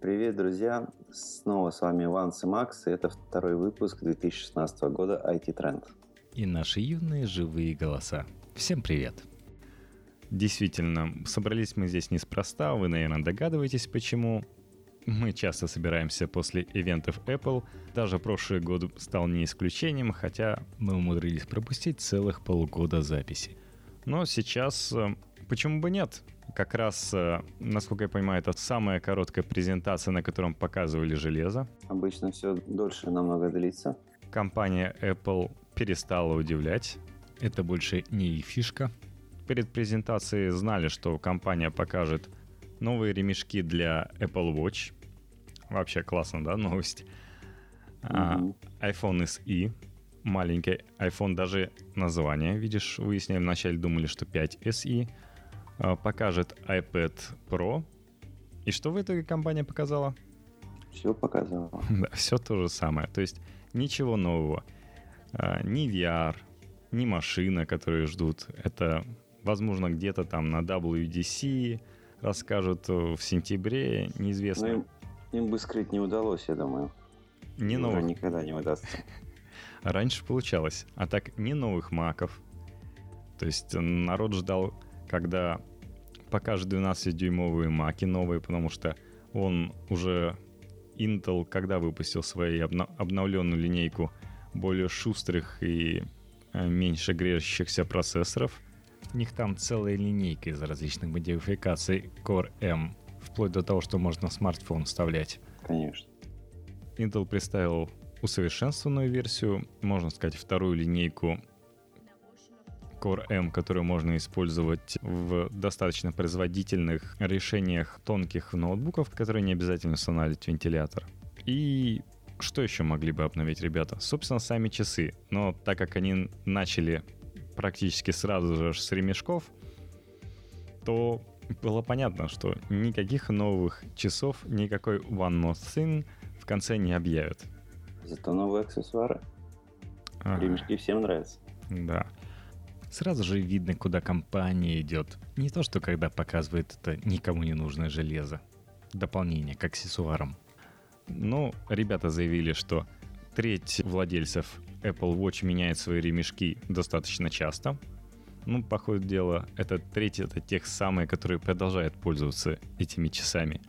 Привет, друзья! Снова с вами Ванс и Макс, и это второй выпуск 2016 года IT Trend. И наши юные живые голоса. Всем привет! Действительно, собрались мы здесь неспроста, вы, наверное, догадываетесь почему. Мы часто собираемся после ивентов Apple. Даже прошлый год стал не исключением, хотя мы умудрились пропустить целых полгода записи. Но сейчас э, почему бы нет? Как раз, э, насколько я понимаю, это самая короткая презентация, на котором показывали железо. Обычно все дольше намного длится. Компания Apple перестала удивлять. Это больше не их фишка. Перед презентацией знали, что компания покажет новые ремешки для Apple Watch. Вообще классно, да, новость. Mm-hmm. iPhone SE. Маленький iPhone, даже название, видишь, выясняем, вначале думали, что 5 SE. А, покажет iPad Pro. И что в итоге компания показала? Все показала. Да, все то же самое. То есть ничего нового. А, ни VR, ни машина, которые ждут. Это, возможно, где-то там на WDC расскажут в сентябре, неизвестно. Ну, им, им бы скрыть не удалось, я думаю. Не новых. никогда не удастся. Раньше получалось. А так не новых маков. То есть народ ждал, когда покажет 12-дюймовые маки новые, потому что он уже Intel, когда выпустил свою обно- обновленную линейку более шустрых и э, меньше грежущихся процессоров, у них там целая линейка из различных модификаций Core M, вплоть до того, что можно в смартфон вставлять. Конечно. Intel представил усовершенствованную версию, можно сказать, вторую линейку Core M, которую можно использовать в достаточно производительных решениях тонких ноутбуков, которые не обязательно устанавливать вентилятор. И что еще могли бы обновить ребята? Собственно, сами часы. Но так как они начали практически сразу же с ремешков, то было понятно, что никаких новых часов, никакой One More Thing в конце не объявят. Зато новые аксессуары. Ремешки всем нравятся. Да. Сразу же видно, куда компания идет. Не то, что когда показывает это никому не нужное железо. Дополнение к аксессуарам. Но ребята заявили, что треть владельцев Apple Watch меняет свои ремешки достаточно часто. Ну, по ходу дела, это треть это тех самых, которые продолжают пользоваться этими часами.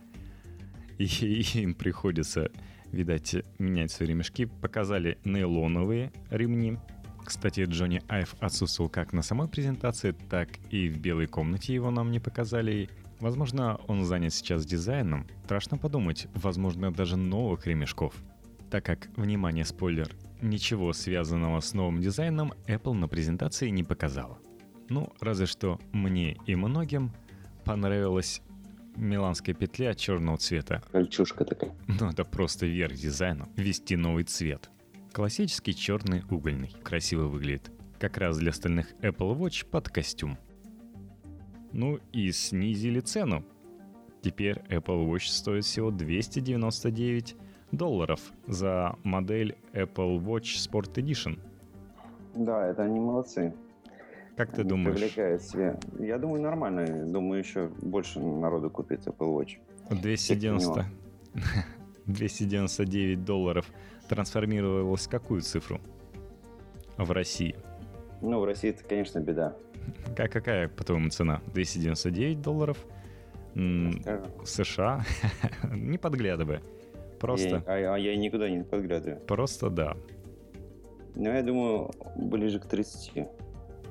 И, и им приходится, видать, менять свои ремешки. Показали нейлоновые ремни, кстати, Джонни Айв отсутствовал как на самой презентации, так и в белой комнате его нам не показали. Возможно, он занят сейчас дизайном. Страшно подумать, возможно, даже новых ремешков. Так как, внимание, спойлер, ничего связанного с новым дизайном Apple на презентации не показала. Ну, разве что мне и многим понравилась миланская петля черного цвета. Кольчушка такая. Ну, это просто верх дизайна. Ввести новый цвет. Классический черный угольный. Красиво выглядит. Как раз для остальных Apple Watch под костюм. Ну и снизили цену. Теперь Apple Watch стоит всего 299 долларов за модель Apple Watch Sport Edition. Да, это они молодцы. Как ты они думаешь? Привлекает себе. Я думаю, нормально. Думаю, еще больше народу купит Apple Watch. 290. 299 долларов трансформировалась в какую цифру в России? Ну, в России это, конечно, беда. Какая, какая по-твоему, цена? 299 долларов? В США? не подглядывая. Просто... Я, а, а я никуда не подглядываю. Просто да. Ну, я думаю, ближе к 30.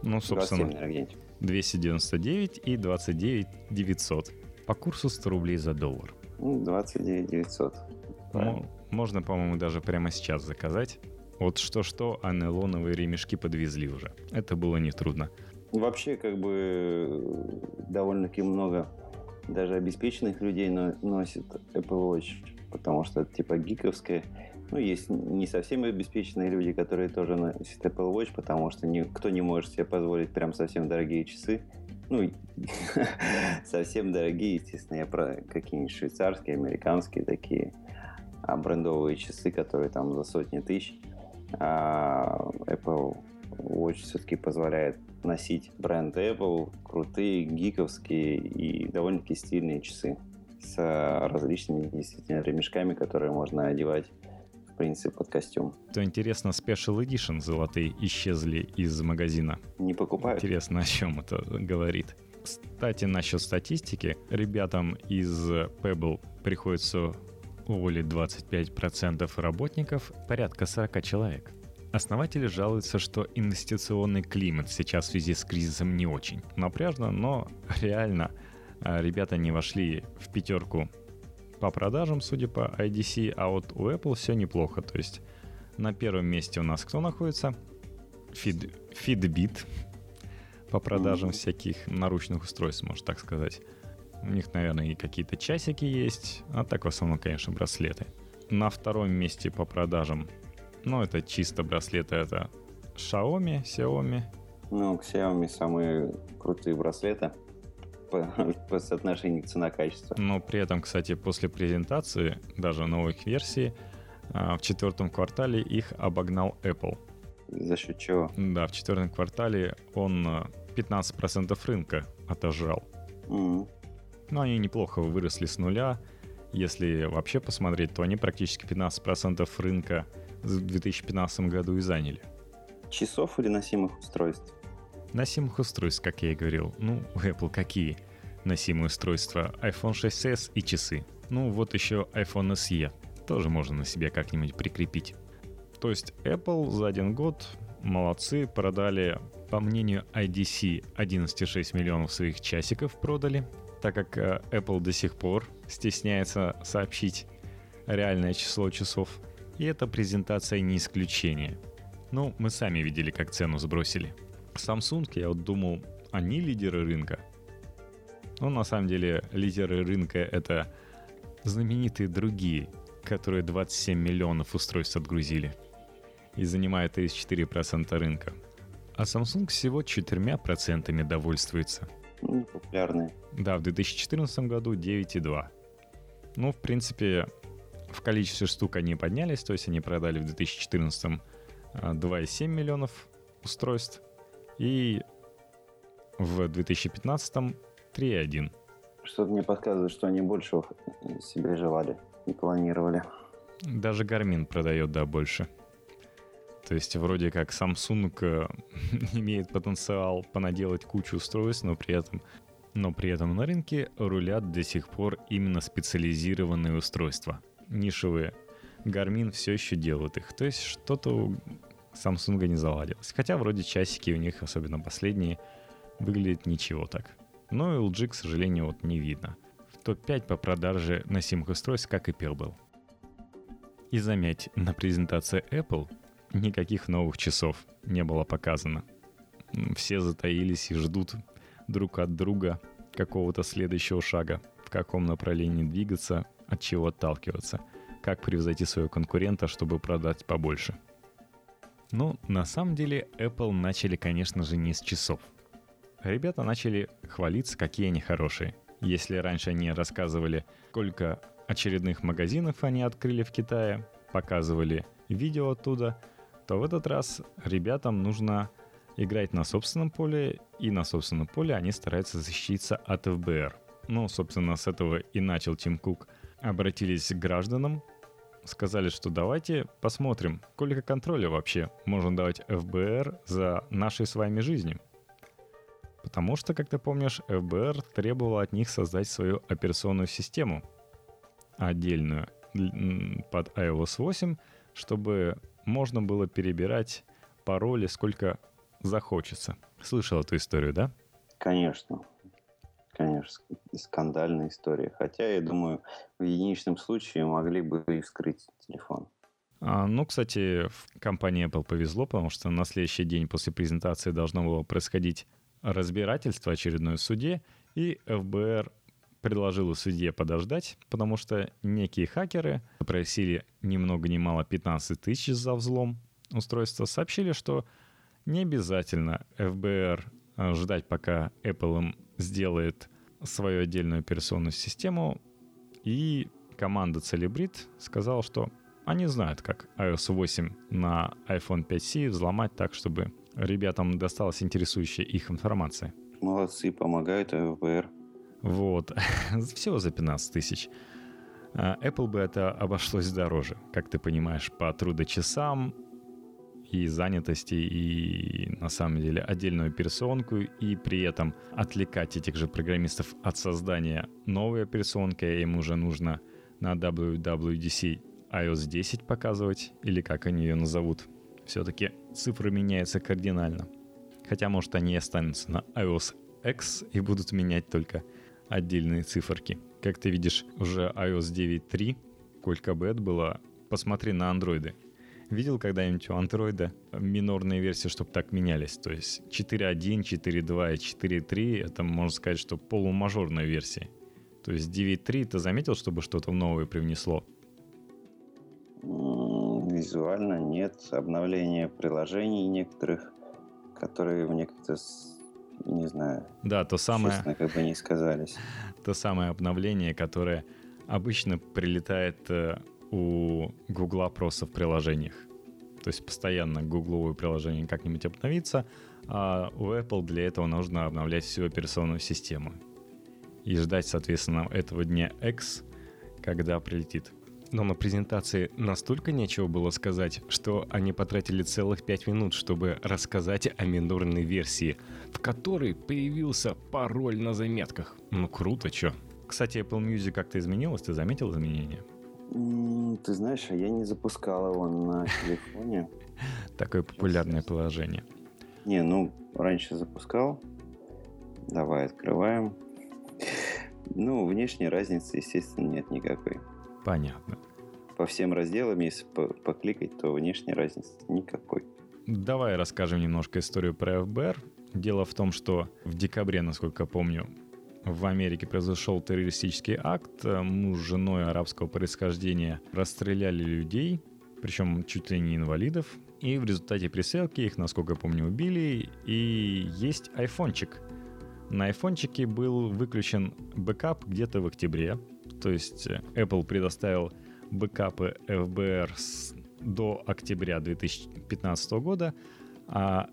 Ну, собственно, 27, наверное, 299 и 29 900. По курсу 100 рублей за доллар. 29 900. Ну, можно, по-моему, даже прямо сейчас заказать. Вот что-что, а нейлоновые ремешки подвезли уже. Это было нетрудно. Вообще, как бы, довольно-таки много даже обеспеченных людей носит Apple Watch, потому что это типа гиковская. Ну, есть не совсем обеспеченные люди, которые тоже носят Apple Watch, потому что никто не может себе позволить прям совсем дорогие часы. Ну, совсем дорогие, естественно, я про какие-нибудь швейцарские, американские такие брендовые часы, которые там за сотни тысяч. А Apple Watch все-таки позволяет носить бренд Apple, крутые, гиковские и довольно-таки стильные часы. с различными действительно ремешками, которые можно одевать в принципе под костюм. То интересно, Special Edition золотые исчезли из магазина. Не покупают? Интересно, о чем это говорит. Кстати, насчет статистики, ребятам из Pebble приходится уволить 25% работников, порядка 40 человек. Основатели жалуются, что инвестиционный климат сейчас в связи с кризисом не очень напряжно, но реально а, ребята не вошли в пятерку по продажам, судя по IDC, а вот у Apple все неплохо. То есть на первом месте у нас кто находится? Feed, Fitbit по продажам всяких наручных устройств, можно так сказать. У них, наверное, и какие-то часики есть, а так в основном, конечно, браслеты. На втором месте по продажам ну, это чисто браслеты, это Xiaomi, Xiaomi. Ну, Xiaomi самые крутые браслеты по, по соотношению цена-качество. Но при этом, кстати, после презентации, даже новых версий, а, в четвертом квартале их обогнал Apple. За счет чего? Да, в четвертом квартале он 15% а, рынка отожрал. Mm-hmm. Но они неплохо выросли с нуля. Если вообще посмотреть, то они практически 15% рынка в 2015 году и заняли. Часов или носимых устройств? Носимых устройств, как я и говорил. Ну, у Apple какие носимые устройства? iPhone 6s и часы. Ну, вот еще iPhone SE. Тоже можно на себе как-нибудь прикрепить. То есть Apple за один год молодцы, продали, по мнению IDC, 11,6 миллионов своих часиков продали, так как э, Apple до сих пор стесняется сообщить реальное число часов. И эта презентация не исключение. Ну, мы сами видели, как цену сбросили. Samsung, я вот думал, они лидеры рынка. Но на самом деле лидеры рынка это знаменитые другие, которые 27 миллионов устройств отгрузили и занимают 34% рынка. А Samsung всего 4% довольствуется. Ну, популярные. Да, в 2014 году 9,2. Ну, в принципе, в количестве штук они поднялись, то есть они продали в 2014 2,7 а, миллионов устройств и в 2015 3,1. Что-то мне подсказывает, что они больше себе желали и планировали. Даже Garmin продает, да, больше. То есть вроде как Samsung э, имеет потенциал понаделать кучу устройств, но при этом но при этом на рынке рулят до сих пор именно специализированные устройства нишевые. Garmin все еще делают их. То есть что-то у Samsung не заладилось. Хотя вроде часики у них, особенно последние, выглядят ничего так. Но LG, к сожалению, вот не видно. В топ-5 по продаже носимых устройств, как и Pebble. И заметь, на презентации Apple никаких новых часов не было показано. Все затаились и ждут друг от друга какого-то следующего шага, в каком направлении двигаться, от чего отталкиваться, как превзойти своего конкурента, чтобы продать побольше. Ну, на самом деле, Apple начали, конечно же, не с часов. Ребята начали хвалиться, какие они хорошие. Если раньше они рассказывали, сколько очередных магазинов они открыли в Китае, показывали видео оттуда, то в этот раз ребятам нужно играть на собственном поле, и на собственном поле они стараются защититься от ФБР. Ну, собственно, с этого и начал Тим Кук – обратились к гражданам, сказали, что давайте посмотрим, сколько контроля вообще можно давать ФБР за нашей с вами жизнью. Потому что, как ты помнишь, ФБР требовал от них создать свою операционную систему отдельную под iOS 8, чтобы можно было перебирать пароли сколько захочется. Слышал эту историю, да? Конечно конечно, скандальная история. Хотя, я думаю, в единичном случае могли бы и вскрыть телефон. А, ну, кстати, в компании Apple повезло, потому что на следующий день после презентации должно было происходить разбирательство очередное в суде, и ФБР предложила судье подождать, потому что некие хакеры просили ни много ни мало 15 тысяч за взлом устройства, сообщили, что не обязательно ФБР а, ждать, пока Apple им сделает свою отдельную операционную систему, и команда Celebrit сказала, что они знают, как iOS 8 на iPhone 5C взломать так, чтобы ребятам досталась интересующая их информация. Молодцы, помогают ФБР. Вот. Всего за 15 тысяч. А, Apple бы это обошлось дороже, как ты понимаешь, по трудочасам и занятости, и на самом деле отдельную операционку, и при этом отвлекать этих же программистов от создания новой операционки, а им уже нужно на WWDC iOS 10 показывать, или как они ее назовут. Все-таки цифры меняются кардинально. Хотя, может, они останутся на iOS X и будут менять только отдельные циферки. Как ты видишь, уже iOS 9.3, сколько бет было, посмотри на андроиды. Видел когда-нибудь у андроида минорные версии, чтобы так менялись? То есть 4.1, 4.2 и 4.3 это, можно сказать, что полумажорная версия. То есть 9.3 ты заметил, чтобы что-то новое привнесло? Визуально нет. Обновление приложений некоторых, которые мне как-то не знаю. Да, то самое... Честно, как бы не сказались. То самое обновление, которое обычно прилетает э, у Гугла просто в приложениях. То есть постоянно гугловое приложение как-нибудь обновится, а у Apple для этого нужно обновлять всю операционную систему. И ждать, соответственно, этого дня X, когда прилетит. Но на презентации настолько нечего было сказать, что они потратили целых 5 минут, чтобы рассказать о минорной версии, в которой появился пароль на заметках. Ну круто, чё. Кстати, Apple Music как-то изменилось, ты заметил изменения? Ты знаешь, а я не запускал его на телефоне. Такое популярное приложение. Не, ну, раньше запускал. Давай открываем. Ну, внешней разницы, естественно, нет никакой. Понятно. По всем разделам, если покликать, то внешней разницы никакой. Давай расскажем немножко историю про FBR. Дело в том, что в декабре, насколько помню, в Америке произошел террористический акт. Муж с женой арабского происхождения расстреляли людей, причем чуть ли не инвалидов. И в результате присылки их, насколько я помню, убили. И есть айфончик. На айфончике был выключен бэкап где-то в октябре. То есть Apple предоставил бэкапы ФБР с, до октября 2015 года, а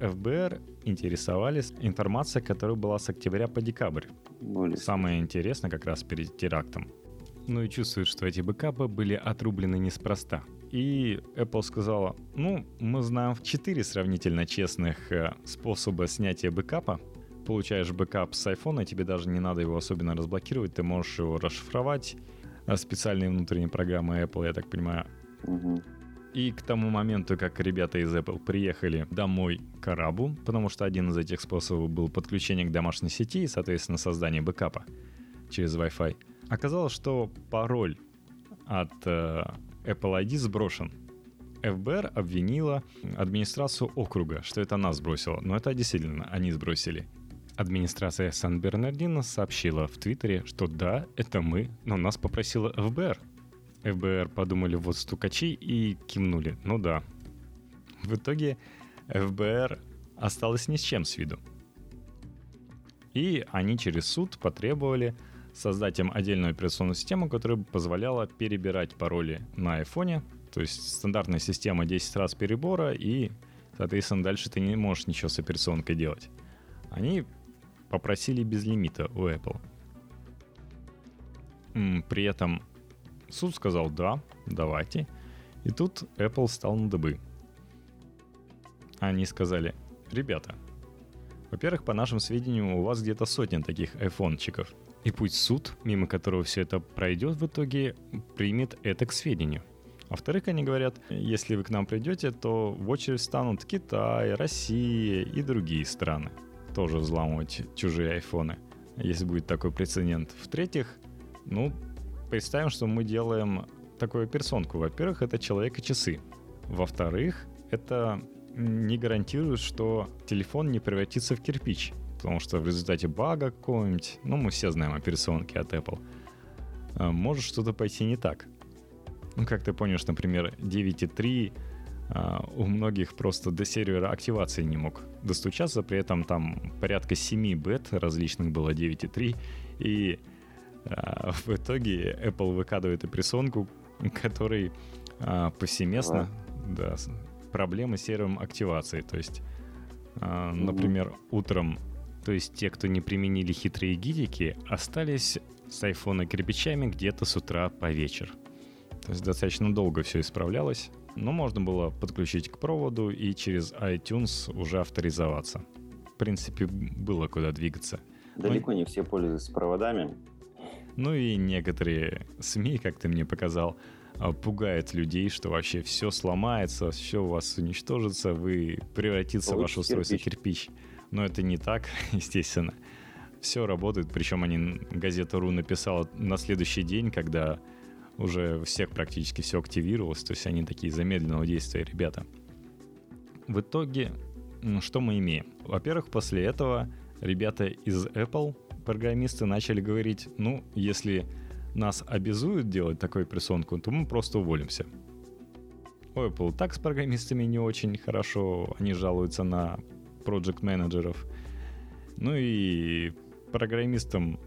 ФБР интересовались информацией, которая была с октября по декабрь. Более Самое интересное как раз перед терактом. Ну и чувствуют, что эти бэкапы были отрублены неспроста. И Apple сказала, ну, мы знаем четыре сравнительно честных э, способа снятия бэкапа. Получаешь бэкап с iPhone, тебе даже не надо его особенно разблокировать, ты можешь его расшифровать. А специальные внутренние программы Apple, я так понимаю. Угу. И к тому моменту, как ребята из Apple приехали домой к Арабу, потому что один из этих способов был подключение к домашней сети и, соответственно, создание бэкапа через Wi-Fi, оказалось, что пароль от э, Apple ID сброшен. ФБР обвинила администрацию округа, что это нас сбросило. Но это действительно они сбросили. Администрация Сан-Бернардино сообщила в Твиттере, что да, это мы, но нас попросила ФБР. ФБР подумали, вот стукачи, и кивнули. Ну да. В итоге ФБР осталось ни с чем с виду. И они через суд потребовали создать им отдельную операционную систему, которая бы позволяла перебирать пароли на айфоне. То есть стандартная система 10 раз перебора, и, соответственно, дальше ты не можешь ничего с операционкой делать. Они попросили без лимита у Apple. При этом Суд сказал «да, давайте». И тут Apple стал на дыбы. Они сказали «ребята, во-первых, по нашим сведениям, у вас где-то сотня таких айфончиков. И пусть суд, мимо которого все это пройдет в итоге, примет это к сведению. Во-вторых, они говорят, если вы к нам придете, то в очередь станут Китай, Россия и другие страны. Тоже взламывать чужие айфоны, если будет такой прецедент. В-третьих, ну, представим, что мы делаем такую персонку. Во-первых, это человек и часы. Во-вторых, это не гарантирует, что телефон не превратится в кирпич. Потому что в результате бага какого-нибудь, ну мы все знаем операционки от Apple, э, может что-то пойти не так. Ну, как ты помнишь, например, 9.3 э, у многих просто до сервера активации не мог достучаться, при этом там порядка 7 бет различных было 9.3, и а, в итоге Apple выкладывает операционку, который а, повсеместно да, проблемы с сервером активации. То есть, а, например, утром То есть те, кто не применили хитрые гидики, остались с айфона кирпичами где-то с утра по вечер. То есть достаточно долго все исправлялось, но можно было подключить к проводу и через iTunes уже авторизоваться. В принципе, было куда двигаться. Далеко но... не все пользуются проводами. Ну и некоторые СМИ, как ты мне показал, а, пугают людей, что вообще все сломается, все у вас уничтожится, вы превратится в ваше устройство кирпич. кирпич. Но это не так, естественно. Все работает, причем они газета РУ написала на следующий день, когда уже всех практически все активировалось, то есть они такие замедленного действия ребята. В итоге, что мы имеем? Во-первых, после этого ребята из Apple, программисты, начали говорить, ну, если нас обязуют делать такую операционку, то мы просто уволимся. У Apple так с программистами не очень хорошо, они жалуются на проект менеджеров Ну и программистам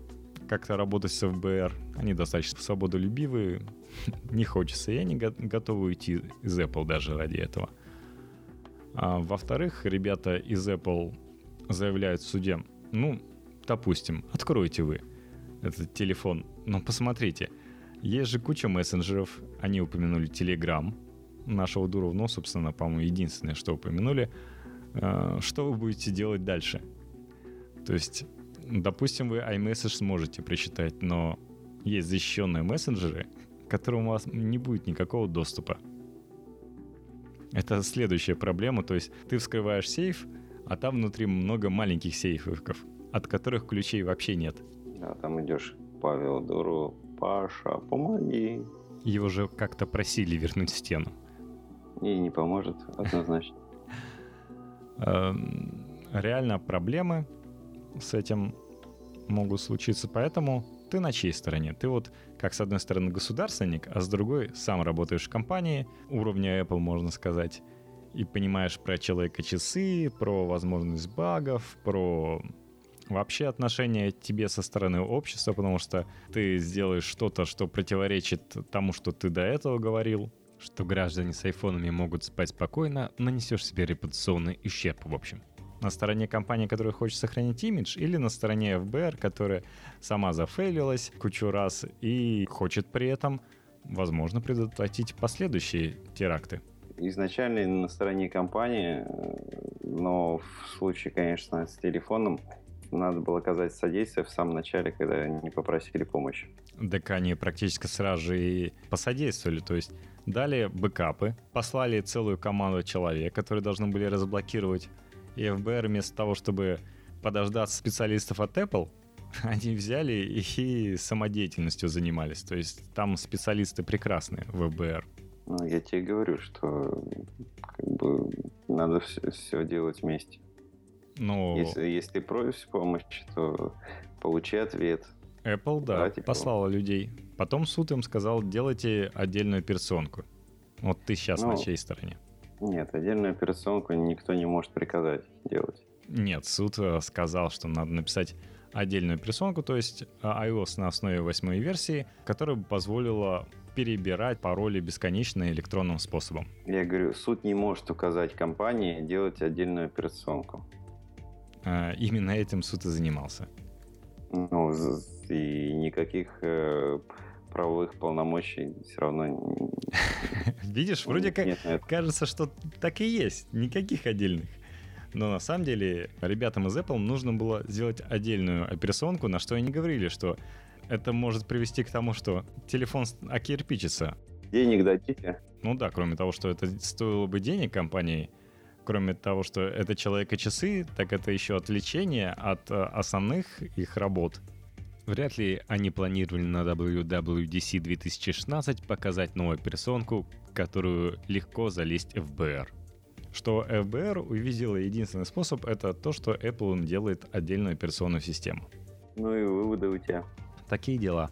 как-то работать с FBR, они достаточно свободолюбивые, не хочется, и они готовы уйти из Apple даже ради этого. А во-вторых, ребята из Apple заявляют в суде, ну, допустим, откройте вы этот телефон, но посмотрите, есть же куча мессенджеров, они упомянули Telegram, нашего Дурова, но, собственно, по-моему, единственное, что упомянули, а, что вы будете делать дальше? То есть Допустим, вы iMessage сможете прочитать, но есть защищенные мессенджеры, к которым у вас не будет никакого доступа. Это следующая проблема, то есть ты вскрываешь сейф, а там внутри много маленьких сейфиков, от которых ключей вообще нет. Да, там идешь, Павел Дуру, Паша, помоги. Его же как-то просили вернуть в стену. И не поможет, однозначно. Эм, реально проблемы с этим могут случиться, поэтому ты на чьей стороне? Ты вот как с одной стороны государственник, а с другой сам работаешь в компании уровня Apple, можно сказать, и понимаешь про человека часы, про возможность багов, про вообще отношение тебе со стороны общества, потому что ты сделаешь что-то, что противоречит тому, что ты до этого говорил, что граждане с айфонами могут спать спокойно, нанесешь себе репутационный ущерб в общем на стороне компании, которая хочет сохранить имидж, или на стороне ФБР, которая сама зафейлилась кучу раз и хочет при этом, возможно, предотвратить последующие теракты? Изначально на стороне компании, но в случае, конечно, с телефоном, надо было оказать содействие в самом начале, когда они попросили помощи. Так они практически сразу же и посодействовали, то есть дали бэкапы, послали целую команду человек, которые должны были разблокировать и ФБР вместо того, чтобы подождать специалистов от Apple, они взяли и самодеятельностью занимались. То есть там специалисты прекрасные в ФБР. Ну, я тебе говорю, что как бы надо все, все делать вместе. Но... Если, если ты просишь помощи, то получи ответ. Apple, да, Давайте послала помощь. людей. Потом суд им сказал, делайте отдельную операционку. Вот ты сейчас ну, на чьей стороне? Нет, отдельную операционку никто не может приказать делать. Нет, суд э, сказал, что надо написать отдельную операционку, то есть э, iOS на основе восьмой версии, которая бы позволила перебирать пароли бесконечно электронным способом. Я говорю, суд не может указать компании делать отдельную операционку. А, именно этим суд и занимался. Ну, и никаких э, правовых полномочий все равно... Видишь, вроде как кажется, что так и есть, никаких отдельных. Но на самом деле ребятам из Apple нужно было сделать отдельную операционку, на что они говорили, что это может привести к тому, что телефон окирпичится. Денег дадите? Ну да, кроме того, что это стоило бы денег компании, кроме того, что это человека часы, так это еще отвлечение от э, основных их работ. Вряд ли они планировали на WWDC 2016 показать новую персонку, которую легко залезть в ФБР. Что ФБР увидела единственный способ, это то, что Apple делает отдельную операционную систему. Ну и выводы у тебя. Такие дела.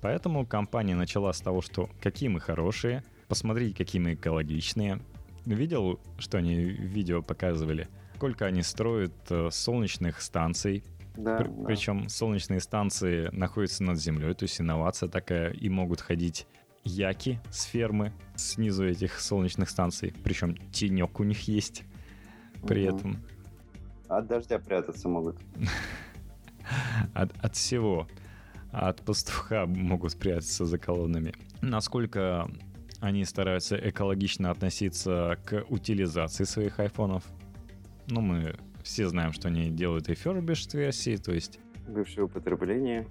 Поэтому компания начала с того, что какие мы хорошие, посмотрите, какие мы экологичные. Видел, что они видео показывали? Сколько они строят э, солнечных станций, да, При, да. Причем солнечные станции находятся над землей, то есть инновация такая, и могут ходить яки с фермы снизу этих солнечных станций. Причем тенек у них есть при угу. этом. От дождя прятаться могут. От, от всего. От пастуха могут спрятаться за колоннами. Насколько они стараются экологично относиться к утилизации своих айфонов. Ну, мы все знаем, что они делают и refurbished версии, то есть... Бывшее употребление.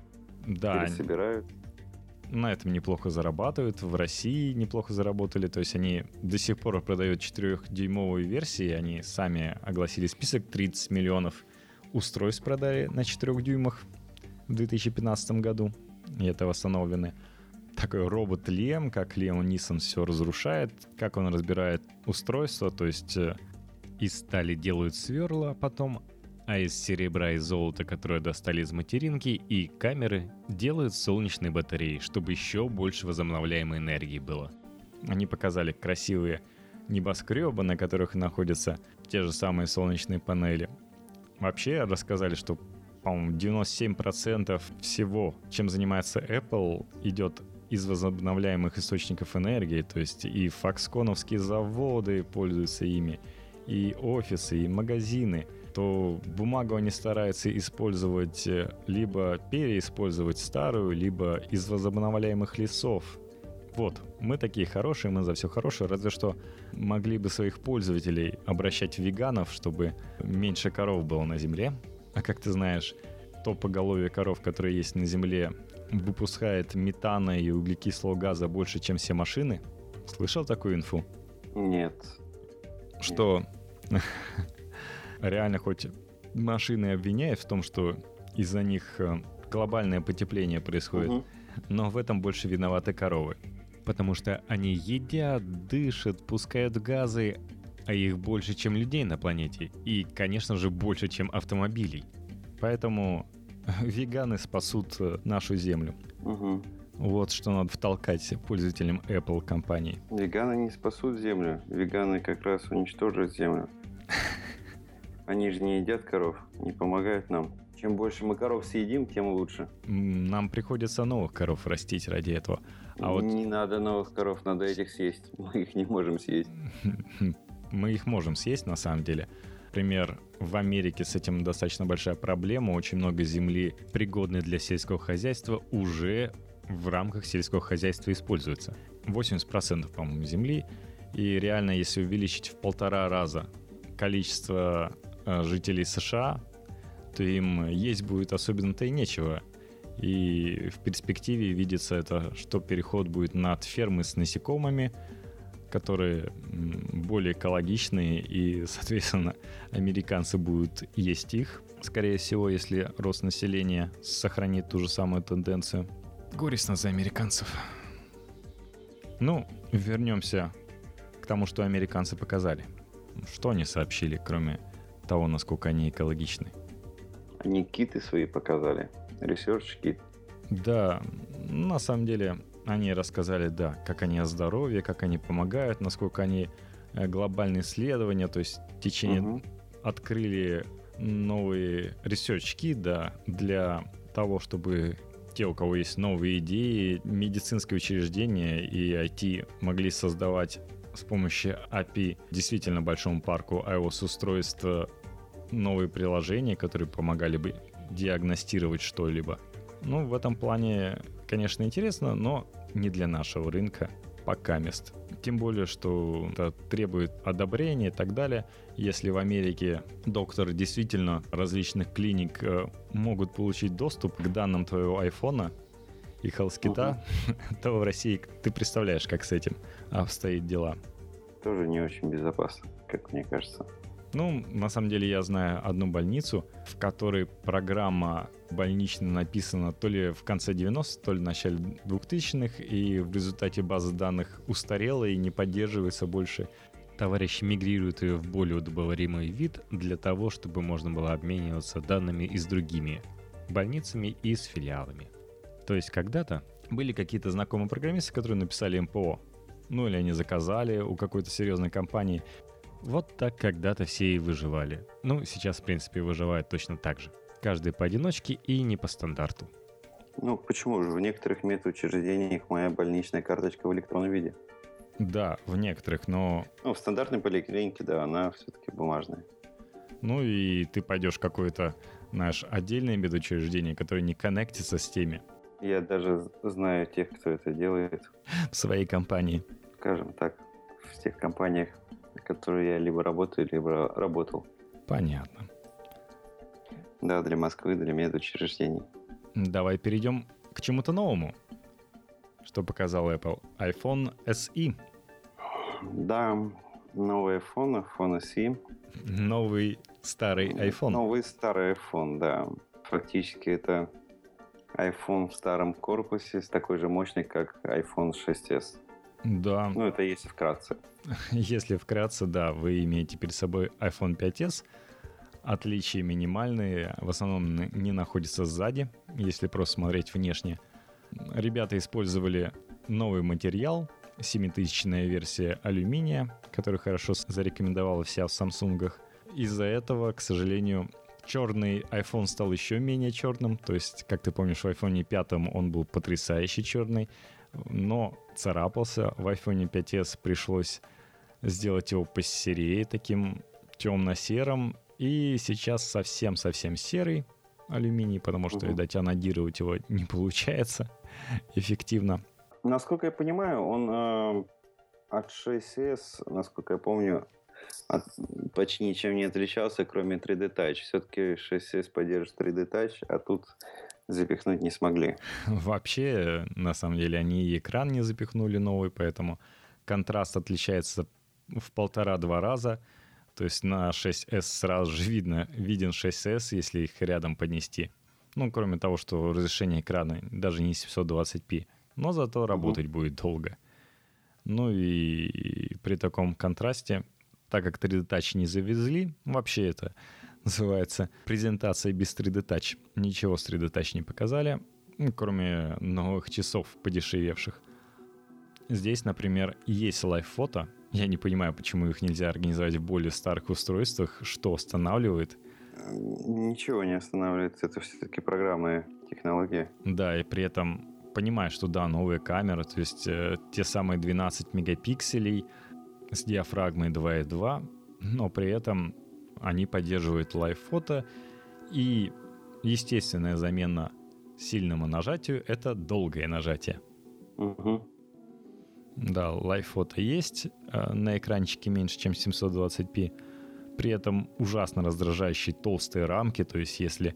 Да. Пересобирают. На этом неплохо зарабатывают. В России неплохо заработали. То есть они до сих пор продают 4-дюймовые версии. Они сами огласили список 30 миллионов устройств продали на 4 дюймах в 2015 году. И это восстановлены такой робот Лем, как Леон Нисон все разрушает, как он разбирает устройство, то есть э, из стали делают сверла, потом, а из серебра и золота, которое достали из материнки, и камеры делают солнечные батареи, чтобы еще больше возобновляемой энергии было. Они показали красивые небоскребы, на которых находятся те же самые солнечные панели. Вообще рассказали, что по-моему, 97% всего, чем занимается Apple, идет из возобновляемых источников энергии, то есть и фоксконовские заводы пользуются ими, и офисы, и магазины, то бумагу они стараются использовать э, либо переиспользовать старую, либо из возобновляемых лесов. Вот, мы такие хорошие, мы за все хорошее, разве что могли бы своих пользователей обращать в веганов, чтобы меньше коров было на земле. А как ты знаешь, то поголовье коров, которые есть на земле, выпускает метана и углекислого газа больше, чем все машины? Слышал такую инфу? Нет. Что реально хоть машины обвиняют в том, что из-за них э, глобальное потепление происходит, угу. но в этом больше виноваты коровы. Потому что они едят, дышат, пускают газы, а их больше, чем людей на планете. И, конечно же, больше, чем автомобилей. Поэтому веганы спасут э, нашу землю. Угу. Вот что надо втолкать пользователям Apple компании. Веганы не спасут землю. Веганы как раз уничтожат землю. Они же не едят коров, не помогают нам. Чем больше мы коров съедим, тем лучше. Нам приходится новых коров растить ради этого. А вот... Не надо новых коров, надо этих съесть. Мы их не можем съесть. Мы их можем съесть на самом деле. Например, в Америке с этим достаточно большая проблема. Очень много земли, пригодной для сельского хозяйства, уже в рамках сельского хозяйства используется. 80% по-моему, земли. И реально, если увеличить в полтора раза количество э, жителей США, то им есть будет особенно-то и нечего. И в перспективе видится это, что переход будет над фермы с насекомыми – которые более экологичные, и, соответственно, американцы будут есть их, скорее всего, если рост населения сохранит ту же самую тенденцию. Горестно за американцев. Ну, вернемся к тому, что американцы показали. Что они сообщили, кроме того, насколько они экологичны? Они киты свои показали. Research кит. Да, на самом деле они рассказали, да, как они о здоровье, как они помогают, насколько они э, глобальные исследования, то есть в течение угу. открыли новые ресерчки, да, для того, чтобы те, у кого есть новые идеи, медицинские учреждения и IT могли создавать с помощью API действительно большому парку iOS-устройств новые приложения, которые помогали бы диагностировать что-либо. Ну, в этом плане, конечно, интересно, но не для нашего рынка пока мест. Тем более, что это требует одобрения и так далее. Если в Америке докторы действительно различных клиник э, могут получить доступ к данным твоего айфона и хелскита, угу. то в России ты представляешь, как с этим обстоит дела. Тоже не очень безопасно, как мне кажется. Ну, на самом деле я знаю одну больницу, в которой программа больничная написана то ли в конце 90-х, то ли в начале 2000-х, и в результате база данных устарела и не поддерживается больше. Товарищи мигрируют ее в более удобоваримый вид для того, чтобы можно было обмениваться данными и с другими больницами и с филиалами. То есть когда-то были какие-то знакомые программисты, которые написали МПО, ну или они заказали у какой-то серьезной компании, вот так когда-то все и выживали. Ну, сейчас, в принципе, выживают точно так же. Каждый поодиночке и не по стандарту. Ну, почему же? В некоторых медучреждениях моя больничная карточка в электронном виде. Да, в некоторых, но... Ну, в стандартной поликлинике, да, она все-таки бумажная. Ну и ты пойдешь в какое-то, знаешь, отдельное медучреждение, которое не коннектится с теми. Я даже знаю тех, кто это делает. В своей компании. Скажем так, в тех компаниях, в которых я либо работаю, либо работал. Понятно. Да, для Москвы, для медучреждений. Давай перейдем к чему-то новому. Что показал Apple? iPhone SE. Да, новый iPhone, iPhone SE. Новый старый iPhone. Новый старый iPhone, да. Фактически это iPhone в старом корпусе с такой же мощный, как iPhone 6s. Да. Ну, это если вкратце. Если вкратце, да, вы имеете перед собой iPhone 5s. Отличия минимальные, в основном не находятся сзади, если просто смотреть внешне. Ребята использовали новый материал, 7000 версия алюминия, который хорошо зарекомендовала вся в Samsung. Из-за этого, к сожалению, черный iPhone стал еще менее черным. То есть, как ты помнишь, в iPhone 5 он был потрясающе черный, но царапался. В iPhone 5s пришлось сделать его посерее, таким темно-серым. И сейчас совсем-совсем серый алюминий, потому что, угу. видать, анодировать его не получается эффективно. Насколько я понимаю, он э, от 6s, насколько я помню, от, почти ничем не отличался, кроме 3D Touch. Все-таки 6s поддерживает 3D Touch, а тут запихнуть не смогли. Вообще, на самом деле, они и экран не запихнули новый, поэтому контраст отличается в полтора-два раза. То есть на 6s сразу же видно, виден 6s, если их рядом поднести. Ну, кроме того, что разрешение экрана даже не 720p. Но зато работать угу. будет долго. Ну и при таком контрасте так как 3D Touch не завезли, вообще это называется презентация без 3D Touch. Ничего с 3D Touch не показали, кроме новых часов подешевевших. Здесь, например, есть лайв-фото. Я не понимаю, почему их нельзя организовать в более старых устройствах, что останавливает. Ничего не останавливает, это все-таки программные технологии. Да, и при этом понимаю, что да, новые камеры, то есть э, те самые 12 мегапикселей — с диафрагмой 2.2, но при этом они поддерживают лайв-фото, и естественная замена сильному нажатию — это долгое нажатие. Угу. Да, лайв-фото есть, э, на экранчике меньше, чем 720p, при этом ужасно раздражающие толстые рамки, то есть если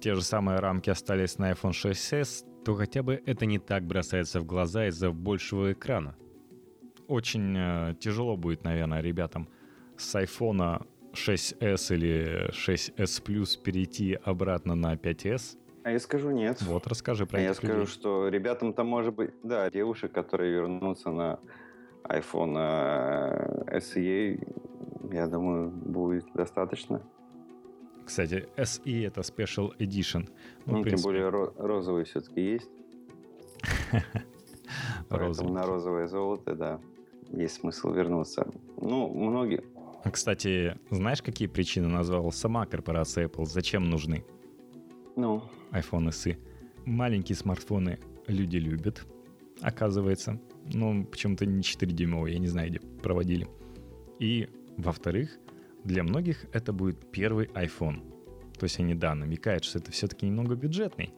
те же самые рамки остались на iPhone 6s, то хотя бы это не так бросается в глаза из-за большего экрана очень э, тяжело будет, наверное, ребятам с iPhone 6s или 6s Plus перейти обратно на 5s. А я скажу нет. Вот, расскажи про а Я скажу, людей. что ребятам там может быть, да, девушек, которые вернутся на iPhone э, SE, я думаю, будет достаточно. Кстати, SE это Special Edition. Ну, ну тем более ро- розовый все-таки есть. Поэтому на розовое золото, да есть смысл вернуться. Ну, многие... Кстати, знаешь, какие причины назвала сама корпорация Apple? Зачем нужны? Ну? iPhone SE. Маленькие смартфоны люди любят, оказывается. Ну, почему-то не 4-дюймовые, я не знаю, где проводили. И, во-вторых, для многих это будет первый iPhone. То есть они, да, намекают, что это все-таки немного бюджетный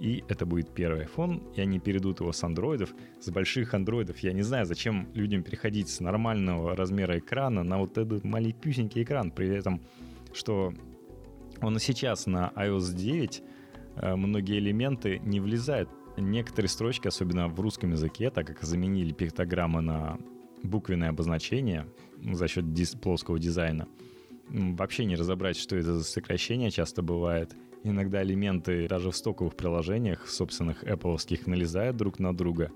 и это будет первый iPhone, и они перейдут его с андроидов, с больших андроидов. Я не знаю, зачем людям переходить с нормального размера экрана на вот этот маленький экран, при этом, что он и сейчас на iOS 9 э, многие элементы не влезают. Некоторые строчки, особенно в русском языке, так как заменили пиктограммы на буквенное обозначение за счет плоского дизайна, вообще не разобрать, что это за сокращение часто бывает — Иногда элементы даже в стоковых приложениях собственных Apple налезают друг на друга.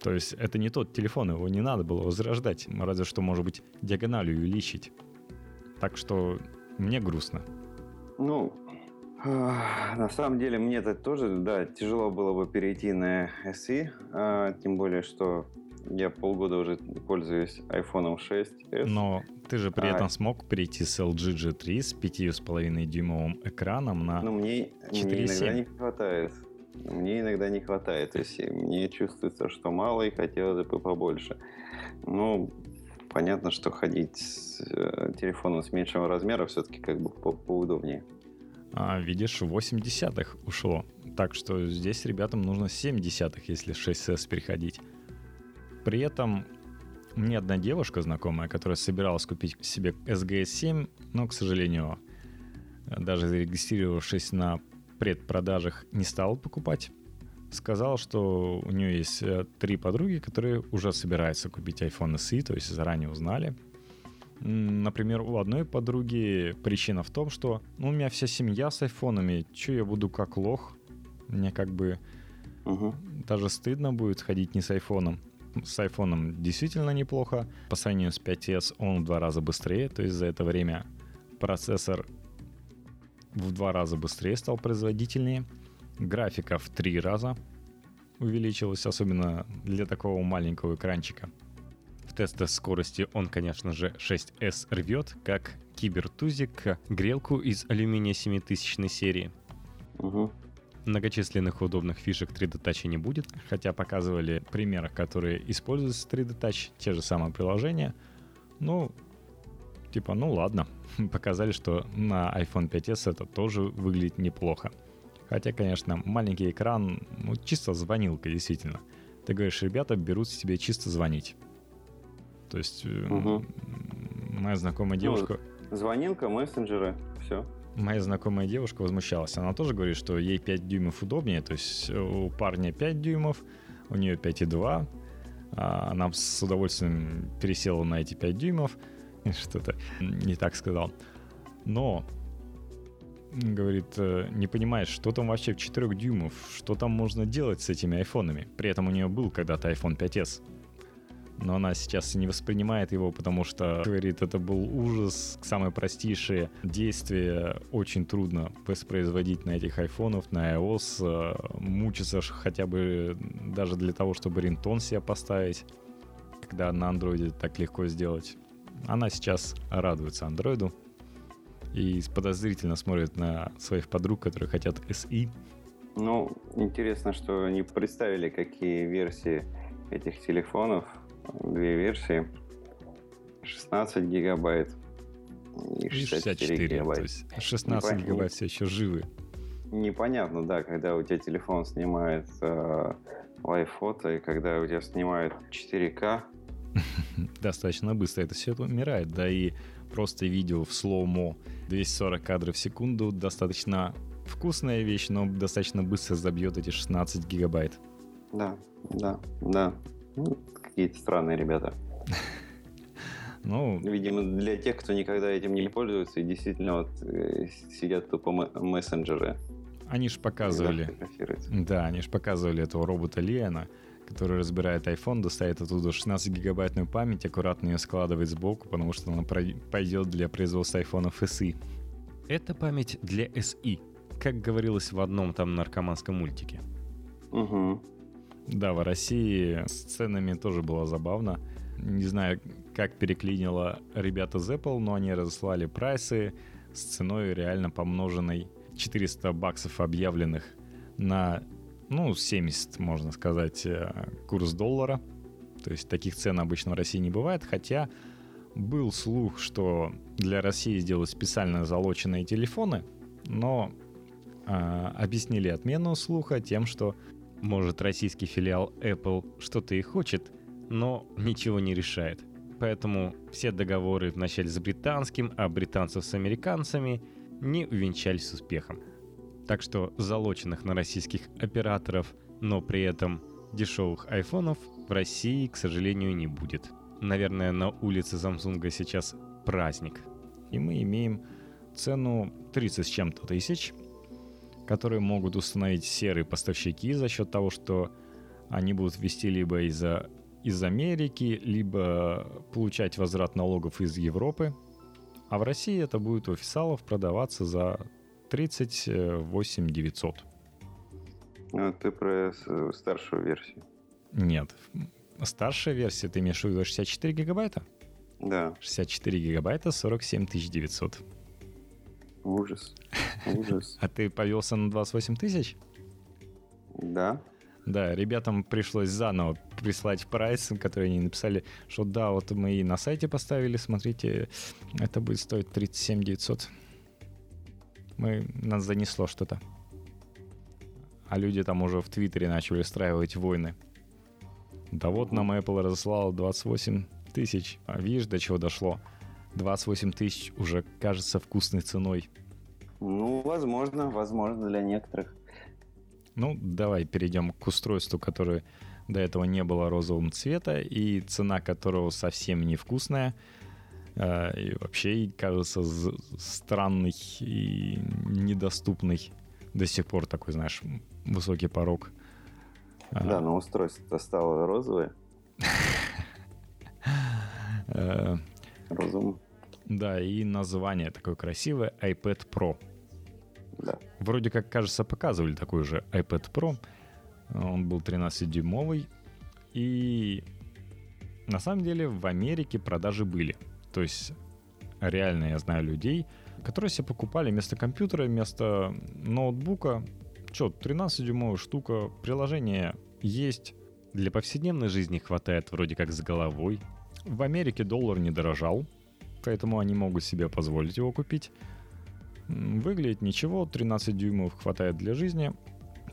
То есть это не тот телефон, его не надо было возрождать, разве что, может быть, диагональю увеличить. Так что мне грустно. Ну, на самом деле мне это тоже, да, тяжело было бы перейти на SE, а, тем более, что я полгода уже пользуюсь iPhone 6s. Но ты же при а... этом смог перейти с LG G3 с 5,5 дюймовым экраном на ну, мне, 4,7. Мне иногда не хватает. Мне иногда не хватает. То есть мне чувствуется, что мало и хотелось бы побольше. Ну, понятно, что ходить с э, телефоном с меньшего размера все-таки как бы по поудобнее. А, видишь, 8 десятых ушло. Так что здесь ребятам нужно 7 десятых, если 6S переходить. При этом мне одна девушка знакомая, которая собиралась купить себе SGS7, но, к сожалению, даже зарегистрировавшись на предпродажах, не стала покупать. Сказала, что у нее есть э, три подруги, которые уже собираются купить iPhone SE, то есть заранее узнали. Например, у одной подруги причина в том, что ну, у меня вся семья с айфонами, что я буду как лох? Мне как бы угу. даже стыдно будет ходить не с айфоном. С айфоном действительно неплохо. По сравнению с 5s он в два раза быстрее, то есть за это время процессор в два раза быстрее стал производительнее. Графика в три раза увеличилась, особенно для такого маленького экранчика. В тестах скорости он, конечно же, 6S рвет, как кибертузик грелку из алюминия 7000 серии. Угу. Многочисленных удобных фишек 3D Touch не будет, хотя показывали примеры, которые используются 3D Touch, те же самые приложения. Ну, типа, ну ладно, показали, что на iPhone 5s это тоже выглядит неплохо. Хотя, конечно, маленький экран, ну, чисто звонилка, действительно. Ты говоришь, ребята берут себе чисто звонить. То есть угу. моя знакомая ну, девушка... Ну, звонилка, мессенджеры, все. Моя знакомая девушка возмущалась. Она тоже говорит, что ей 5 дюймов удобнее. То есть у парня 5 дюймов, у нее 5,2. А она с удовольствием пересела на эти 5 дюймов. Что-то не так сказал. Но говорит, э, не понимаешь, что там вообще в 4 дюймов, что там можно делать с этими айфонами. При этом у нее был когда-то iPhone 5s но она сейчас не воспринимает его, потому что, говорит, это был ужас, самые простейшие действия очень трудно воспроизводить на этих айфонах, на iOS, э, мучиться хотя бы даже для того, чтобы ринтон себе поставить, когда на андроиде так легко сделать. Она сейчас радуется андроиду и подозрительно смотрит на своих подруг, которые хотят SE. Ну, интересно, что не представили, какие версии этих телефонов две версии. 16 гигабайт и 64, 64 гигабайт. То есть 16 Непон... гигабайт все еще живы. Непонятно, да, когда у тебя телефон снимает э, лайф-фото и когда у тебя снимает 4К. Достаточно быстро это все умирает, да и просто видео в слоумо 240 кадров в секунду достаточно вкусная вещь, но достаточно быстро забьет эти 16 гигабайт. Да, да, да. Ну, какие-то странные ребята. Ну, видимо, для тех, кто никогда этим не пользуется и действительно вот э, сидят тупо мессенджеры. Они же показывали. Да, они же показывали этого робота Лиана, который разбирает iPhone, достает оттуда 16 гигабайтную память, аккуратно ее складывает сбоку, потому что она пойдет для производства айфонов SE. Это память для SE, как говорилось в одном там наркоманском мультике. Угу. Да, в России с ценами тоже было забавно. Не знаю, как переклинило ребята из Apple, но они разослали прайсы с ценой реально помноженной 400 баксов объявленных на, ну, 70, можно сказать, э, курс доллара. То есть таких цен обычно в России не бывает, хотя был слух, что для России сделают специально залоченные телефоны, но э, объяснили отмену слуха тем, что может, российский филиал Apple что-то и хочет, но ничего не решает. Поэтому все договоры вначале с британским, а британцев с американцами не увенчались успехом. Так что залоченных на российских операторов, но при этом дешевых айфонов в России, к сожалению, не будет. Наверное, на улице Samsung сейчас праздник. И мы имеем цену 30 с чем-то тысяч – которые могут установить серые поставщики за счет того, что они будут вести либо из, из Америки, либо получать возврат налогов из Европы. А в России это будет у официалов продаваться за 38 900. А ты про старшую версию? Нет. Старшая версия, ты имеешь в виду 64 гигабайта? Да. 64 гигабайта 47 900. Ужас. Ужас. А ты повелся на 28 тысяч? Да. Да, ребятам пришлось заново прислать прайс, который они написали, что да, вот мы и на сайте поставили, смотрите, это будет стоить 37 900. Мы, нас занесло что-то. А люди там уже в Твиттере начали устраивать войны. Да вот нам Apple разослал 28 тысяч. А видишь, до чего дошло? 28 тысяч уже кажется вкусной ценой. Ну, возможно, возможно для некоторых. Ну, давай перейдем к устройству, которое до этого не было розовым цвета, и цена которого совсем невкусная. Э, и вообще кажется странный и недоступный до сих пор такой, знаешь, высокий порог. Да, но устройство стало розовое. Э, Розум. Да, и название такое красивое iPad Pro. Да. Вроде как, кажется, показывали такой же iPad Pro. Он был 13-дюймовый. И на самом деле в Америке продажи были. То есть реально я знаю людей, которые себе покупали вместо компьютера, вместо ноутбука. Что, 13-дюймовая штука, приложение есть. Для повседневной жизни хватает вроде как с головой. В Америке доллар не дорожал, поэтому они могут себе позволить его купить. Выглядит ничего, 13 дюймов хватает для жизни,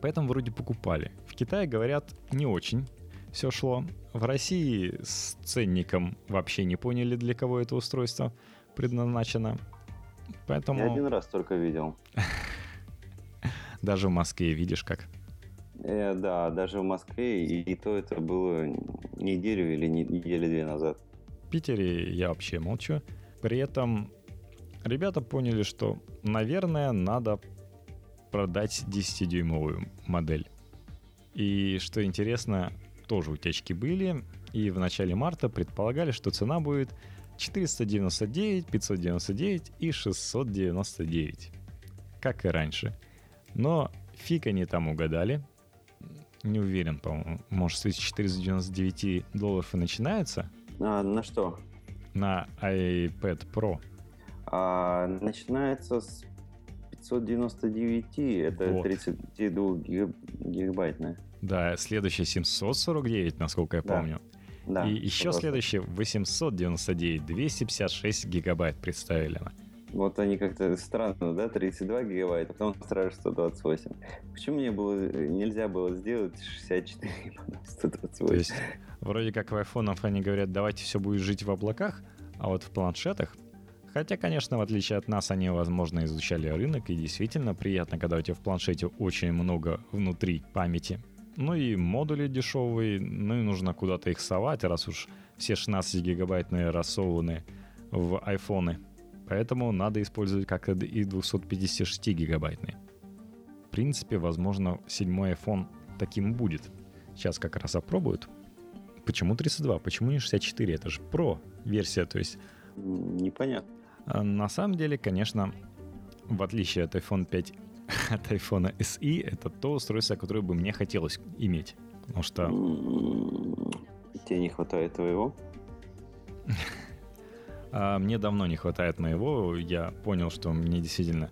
поэтому вроде покупали. В Китае, говорят, не очень все шло. В России с ценником вообще не поняли, для кого это устройство предназначено. Поэтому... Я один раз только видел. Даже в Москве видишь как. Э, да, даже в Москве, и, и то это было неделю или недели две назад. В Питере я вообще молчу. При этом ребята поняли, что, наверное, надо продать 10-дюймовую модель. И что интересно, тоже утечки были, и в начале марта предполагали, что цена будет 499, 599 и 699. Как и раньше. Но фиг они там угадали. Не уверен, по-моему. Может, с 499 долларов и начинается? А, на что? На iPad Pro. А, начинается с 599, это вот. 32 гигабайтная. Да, следующая 749, насколько я да. помню. Да, и еще просто. следующее 899, 256 гигабайт представили. Вот они как-то странно, да, 32 гигабайта, а потом сразу 128. Почему мне было, нельзя было сделать 64, потом 128? То есть вроде как в айфонах они говорят, давайте все будет жить в облаках, а вот в планшетах Хотя, конечно, в отличие от нас, они, возможно, изучали рынок, и действительно приятно, когда у тебя в планшете очень много внутри памяти. Ну и модули дешевые, ну и нужно куда-то их совать, раз уж все 16 гигабайтные рассованы в айфоны. Поэтому надо использовать как и 256 гигабайтные. В принципе, возможно, седьмой iPhone таким будет. Сейчас как раз опробуют. Почему 32? Почему не 64? Это же Pro версия, то есть... Непонятно. А на самом деле, конечно, в отличие от iPhone 5 от iPhone SE, это то устройство, которое бы мне хотелось иметь. Потому что... Тебе не хватает твоего? А, мне давно не хватает моего. Я понял, что мне действительно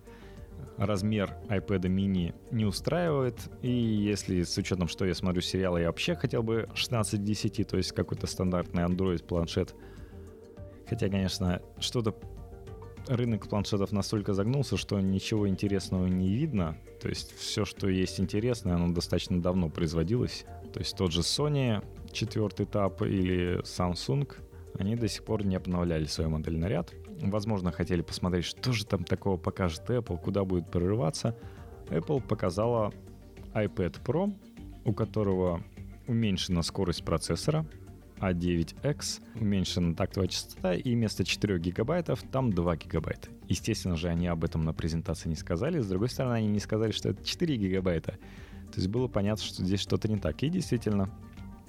размер iPad mini не устраивает. И если с учетом, что я смотрю сериалы, я вообще хотел бы 16 10, то есть какой-то стандартный Android планшет. Хотя, конечно, что-то рынок планшетов настолько загнулся, что ничего интересного не видно. То есть все, что есть интересное, оно достаточно давно производилось. То есть тот же Sony, четвертый этап, или Samsung, они до сих пор не обновляли свой модельный ряд. Возможно, хотели посмотреть, что же там такого покажет Apple, куда будет прорываться. Apple показала iPad Pro, у которого уменьшена скорость процессора, a9X, уменьшена тактовая частота, и вместо 4 гигабайтов там 2 гигабайта. Естественно же, они об этом на презентации не сказали. С другой стороны, они не сказали, что это 4 гигабайта. То есть было понятно, что здесь что-то не так. И действительно,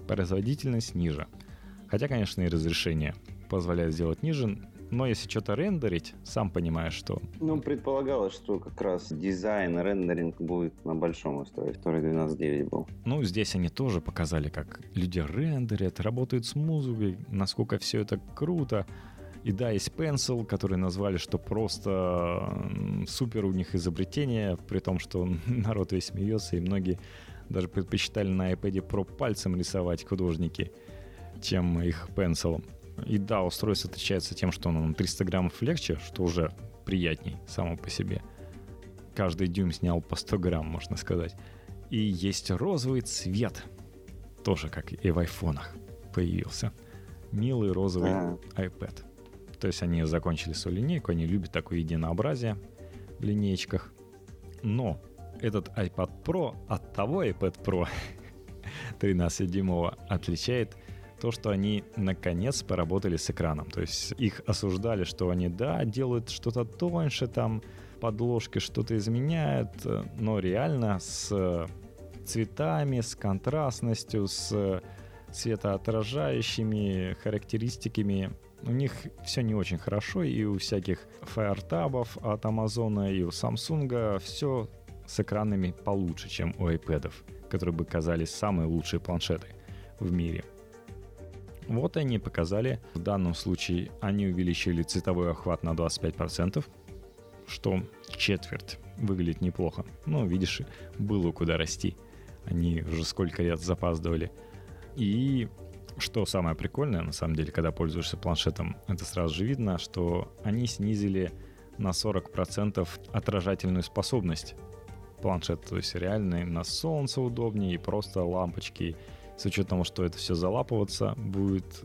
производительность ниже. Хотя, конечно, и разрешение позволяет сделать ниже, но если что-то рендерить, сам понимаешь, что... Ну, предполагалось, что как раз дизайн, рендеринг будет на большом устройстве, который 12.9 был. Ну, здесь они тоже показали, как люди рендерят, работают с музыкой, насколько все это круто. И да, есть Pencil, который назвали, что просто супер у них изобретение, при том, что народ весь смеется, и многие даже предпочитали на iPad Pro пальцем рисовать художники, чем их пенсилом. И да, устройство отличается тем, что оно на 300 граммов легче, что уже приятней само по себе. Каждый дюйм снял по 100 грамм, можно сказать. И есть розовый цвет, тоже как и в айфонах появился. Милый розовый а. iPad. То есть они закончили свою линейку, они любят такое единообразие в линейках. Но этот iPad Pro от того iPad Pro 13-дюймового отличает то, что они наконец поработали с экраном. То есть их осуждали, что они, да, делают что-то тоньше, там подложки что-то изменяют, но реально с цветами, с контрастностью, с цветоотражающими характеристиками у них все не очень хорошо, и у всяких фаертабов от Амазона, и у Samsung все с экранами получше, чем у iPad, которые бы казались самые лучшие планшеты в мире. Вот они показали. В данном случае они увеличили цветовой охват на 25%, что четверть выглядит неплохо. Но, видишь, было куда расти. Они уже сколько лет запаздывали. И что самое прикольное, на самом деле, когда пользуешься планшетом, это сразу же видно, что они снизили на 40% отражательную способность планшета. То есть реально на солнце удобнее и просто лампочки с учетом того, что это все залапываться, будет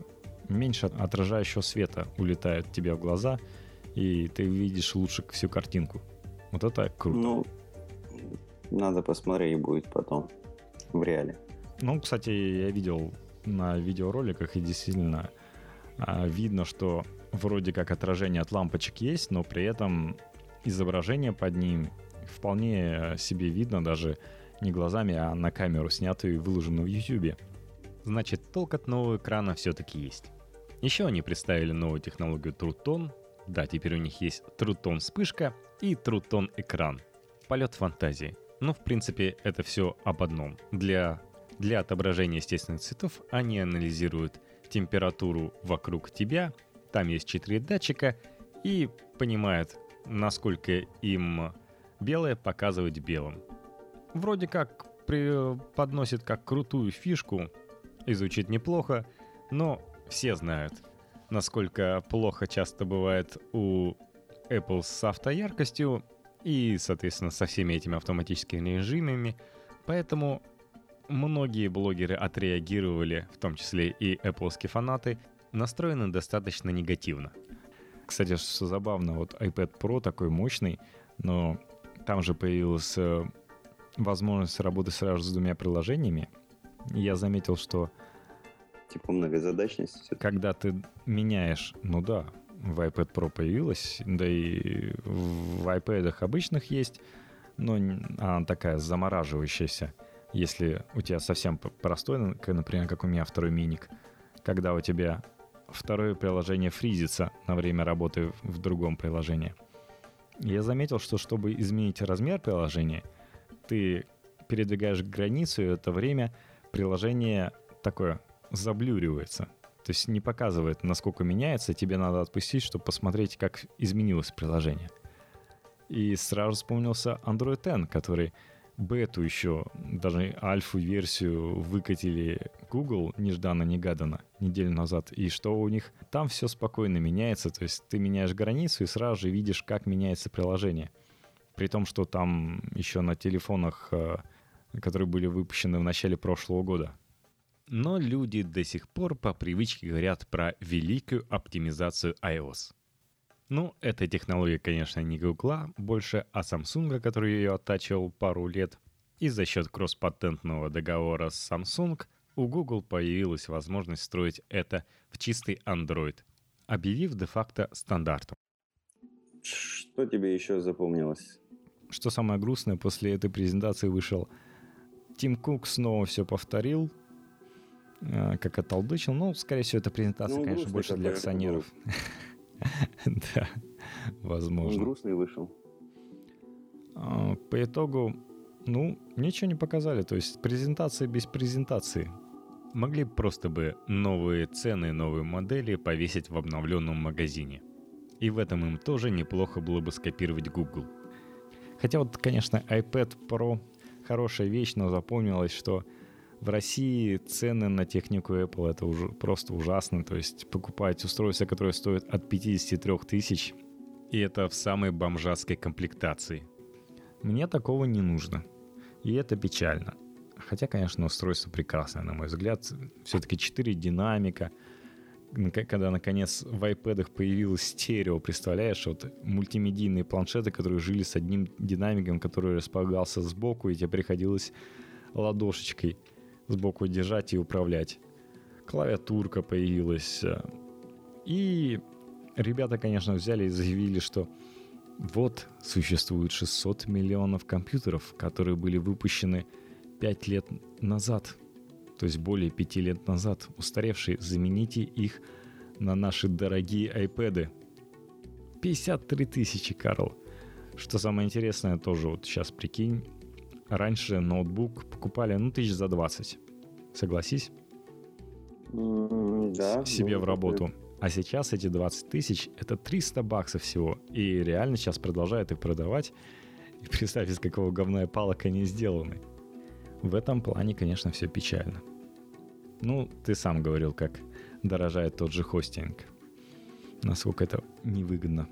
меньше отражающего света улетает тебе в глаза, и ты видишь лучше всю картинку. Вот это круто. Ну, надо посмотреть будет потом в реале. Ну, кстати, я видел на видеороликах, и действительно а, видно, что вроде как отражение от лампочек есть, но при этом изображение под ним вполне себе видно даже не глазами, а на камеру снятую и выложенную в YouTube. Значит, толк от нового экрана все-таки есть. Еще они представили новую технологию True Да, теперь у них есть True вспышка и True экран. Полет фантазии. Но в принципе это все об одном. Для, для отображения естественных цветов они анализируют температуру вокруг тебя, там есть четыре датчика и понимают, насколько им белое показывать белым вроде как подносит как крутую фишку и звучит неплохо, но все знают, насколько плохо часто бывает у Apple с автояркостью и, соответственно, со всеми этими автоматическими режимами. Поэтому многие блогеры отреагировали, в том числе и Apple фанаты, настроены достаточно негативно. Кстати, что забавно, вот iPad Pro такой мощный, но там же появился возможность работы сразу с двумя приложениями, я заметил, что... Типа многозадачность? Когда ты меняешь, ну да, в iPad Pro появилась, да и в iPad обычных есть, но она такая замораживающаяся. Если у тебя совсем простой, например, как у меня второй миник, когда у тебя второе приложение фризится на время работы в другом приложении. Я заметил, что чтобы изменить размер приложения — ты передвигаешь границу, и это время приложение такое заблюривается. То есть не показывает, насколько меняется, тебе надо отпустить, чтобы посмотреть, как изменилось приложение. И сразу вспомнился Android N, который бету еще, даже альфу-версию выкатили Google нежданно-негаданно неделю назад, и что у них? Там все спокойно меняется, то есть ты меняешь границу и сразу же видишь, как меняется приложение – при том, что там еще на телефонах, э, которые были выпущены в начале прошлого года. Но люди до сих пор по привычке говорят про великую оптимизацию iOS. Ну, эта технология, конечно, не Google, больше, а Samsung, который ее оттачивал пару лет. И за счет кросс-патентного договора с Samsung у Google появилась возможность строить это в чистый Android, объявив де-факто стандартом. Что тебе еще запомнилось? Что самое грустное, после этой презентации вышел Тим Кук снова все повторил, э, как отолдычил. Ну, скорее всего, эта презентация, ну, конечно, больше для акционеров. Да, возможно. Он грустный вышел. А, по итогу, ну, ничего не показали. То есть презентация без презентации. Могли просто бы новые цены, новые модели повесить в обновленном магазине. И в этом им тоже неплохо было бы скопировать Google – Хотя вот, конечно, iPad Pro хорошая вещь, но запомнилось, что в России цены на технику Apple это уже просто ужасно. То есть покупать устройство, которое стоит от 53 тысяч, и это в самой бомжатской комплектации. Мне такого не нужно. И это печально. Хотя, конечно, устройство прекрасное, на мой взгляд. Все-таки 4 динамика. Когда, наконец, в iPad появилось стерео, представляешь, вот мультимедийные планшеты, которые жили с одним динамиком, который располагался сбоку, и тебе приходилось ладошечкой сбоку держать и управлять. Клавиатурка появилась. И ребята, конечно, взяли и заявили, что вот существует 600 миллионов компьютеров, которые были выпущены 5 лет назад, то есть более 5 лет назад, устаревшие. Замените их на наши дорогие iPad. 53 тысячи, Карл. Что самое интересное, тоже вот сейчас прикинь, раньше ноутбук покупали, ну, тысяч за 20. Согласись? Mm, да. Себе ну, в работу. А сейчас эти 20 тысяч — это 300 баксов всего. И реально сейчас продолжают их продавать. И представь, из какого говна и палок они сделаны. В этом плане, конечно, все печально. Ну, ты сам говорил, как дорожает тот же хостинг. Насколько это невыгодно.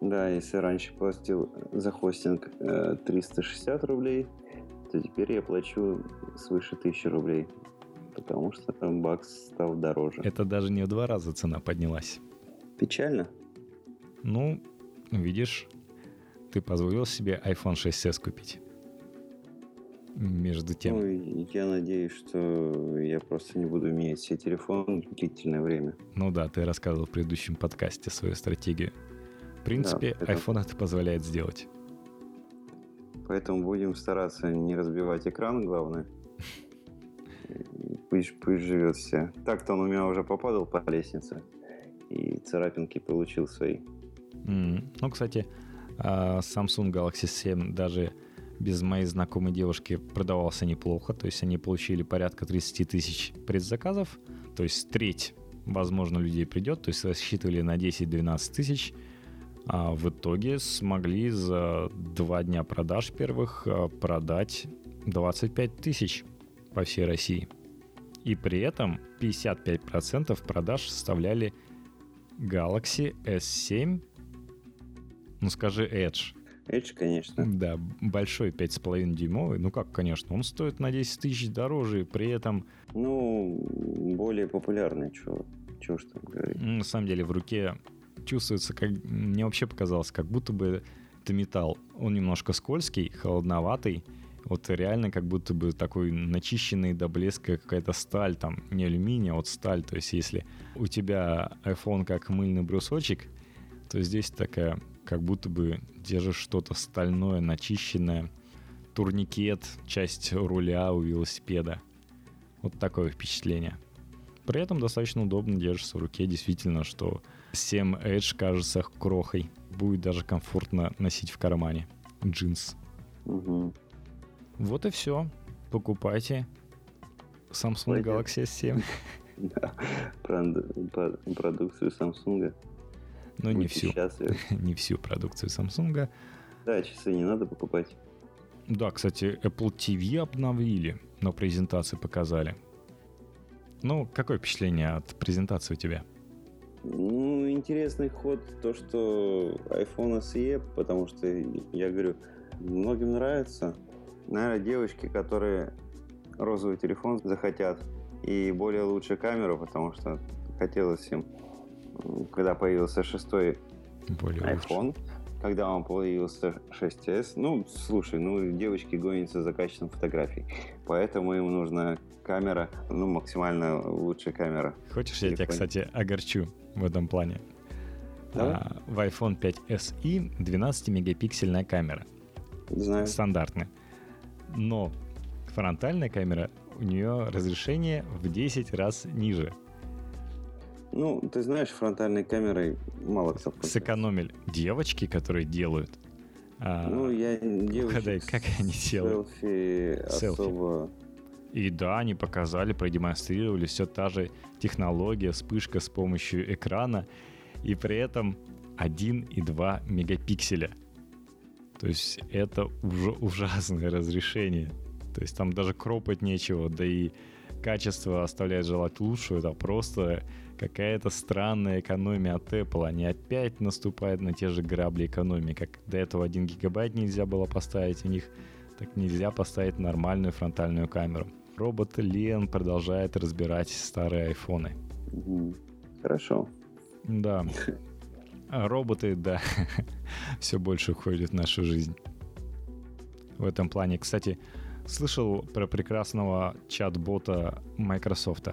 Да, если раньше платил за хостинг 360 э, рублей, то теперь я плачу свыше 1000 рублей, потому что там бакс стал дороже. Это даже не в два раза цена поднялась. Печально. Ну, видишь, ты позволил себе iPhone 6s купить. Между тем. Ну, я надеюсь, что я просто не буду менять все телефоны длительное время. Ну да, ты рассказывал в предыдущем подкасте свою стратегию. В принципе, да, iPhone это позволяет сделать. Поэтому будем стараться не разбивать экран, главное. Пусть, пусть живет все. Так-то он у меня уже попадал по лестнице. И царапинки получил свои. Mm. Ну, кстати, а, Samsung Galaxy 7 даже без моей знакомой девушки продавался неплохо. То есть они получили порядка 30 тысяч предзаказов. То есть треть, возможно, людей придет. То есть рассчитывали на 10-12 тысяч а в итоге смогли за два дня продаж первых а, продать 25 тысяч по всей России. И при этом 55% продаж составляли Galaxy S7, ну скажи Edge. Edge, конечно. Да, большой 5,5 дюймовый. Ну как, конечно, он стоит на 10 тысяч дороже, при этом... Ну, более популярный, чего, чего ж там говорить. На самом деле в руке чувствуется, как мне вообще показалось, как будто бы это металл. Он немножко скользкий, холодноватый. Вот реально как будто бы такой начищенный до блеска какая-то сталь, там не алюминий, а вот сталь. То есть если у тебя iPhone как мыльный брусочек, то здесь такая, как будто бы держишь что-то стальное, начищенное. Турникет, часть руля у велосипеда. Вот такое впечатление. При этом достаточно удобно держится в руке, действительно, что 7 Edge кажется крохой. Будет даже комфортно носить в кармане. Джинс. Угу. Вот и все. Покупайте Samsung Пойдем. Galaxy S7. Да, продукцию Samsung. Ну, не всю. не всю продукцию Samsung. Да, часы не надо покупать. Да, кстати, Apple TV обновили, на презентации показали. Ну, какое впечатление от презентации у тебя? Ну, интересный ход то, что iPhone SE, потому что, я говорю, многим нравится. Наверное, девочки, которые розовый телефон захотят и более лучшую камеру, потому что хотелось им, когда появился шестой более iPhone, лучше. когда он появился 6s. Ну, слушай, ну, девочки гонятся за качеством фотографий, поэтому им нужна камера, ну, максимально лучшая камера. Хочешь, я тебя, кстати, огорчу? в этом плане. А, в iPhone 5 SE 12-мегапиксельная камера. Знаю. Стандартная. Но фронтальная камера, у нее разрешение в 10 раз ниже. Ну, ты знаешь, фронтальной камерой мало кто пользуется. Сэкономили. Девочки, которые делают. А, ну, я девочек угадай, как они делают. Селфи, селфи особо и да, они показали, продемонстрировали все та же технология, вспышка с помощью экрана, и при этом 1 и 2 мегапикселя. То То есть это уже ужасное разрешение. То есть там даже кропать нечего, да и качество оставляет желать лучшего. Это просто какая-то странная экономия от Apple. Они опять наступают на те же грабли экономии. Как до этого 1 гигабайт нельзя было поставить у них, так нельзя поставить нормальную фронтальную камеру. Робот Лен продолжает разбирать старые айфоны. Хорошо. Да. А роботы, да, все больше уходят в нашу жизнь. В этом плане, кстати, слышал про прекрасного чат-бота Microsoft.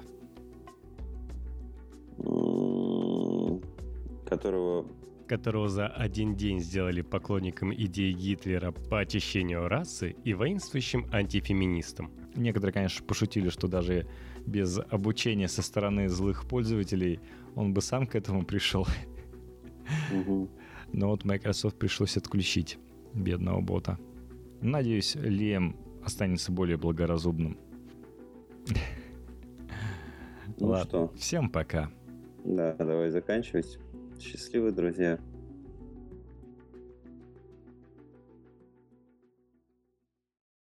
Которого которого за один день сделали поклонником идеи Гитлера по очищению расы и воинствующим антифеминистам. Некоторые, конечно, пошутили, что даже без обучения со стороны злых пользователей он бы сам к этому пришел. Но вот Microsoft пришлось отключить бедного бота. Надеюсь, Лем останется более благоразумным. Ну Ладно, что? всем пока. Да, давай заканчивать. Счастливы, друзья.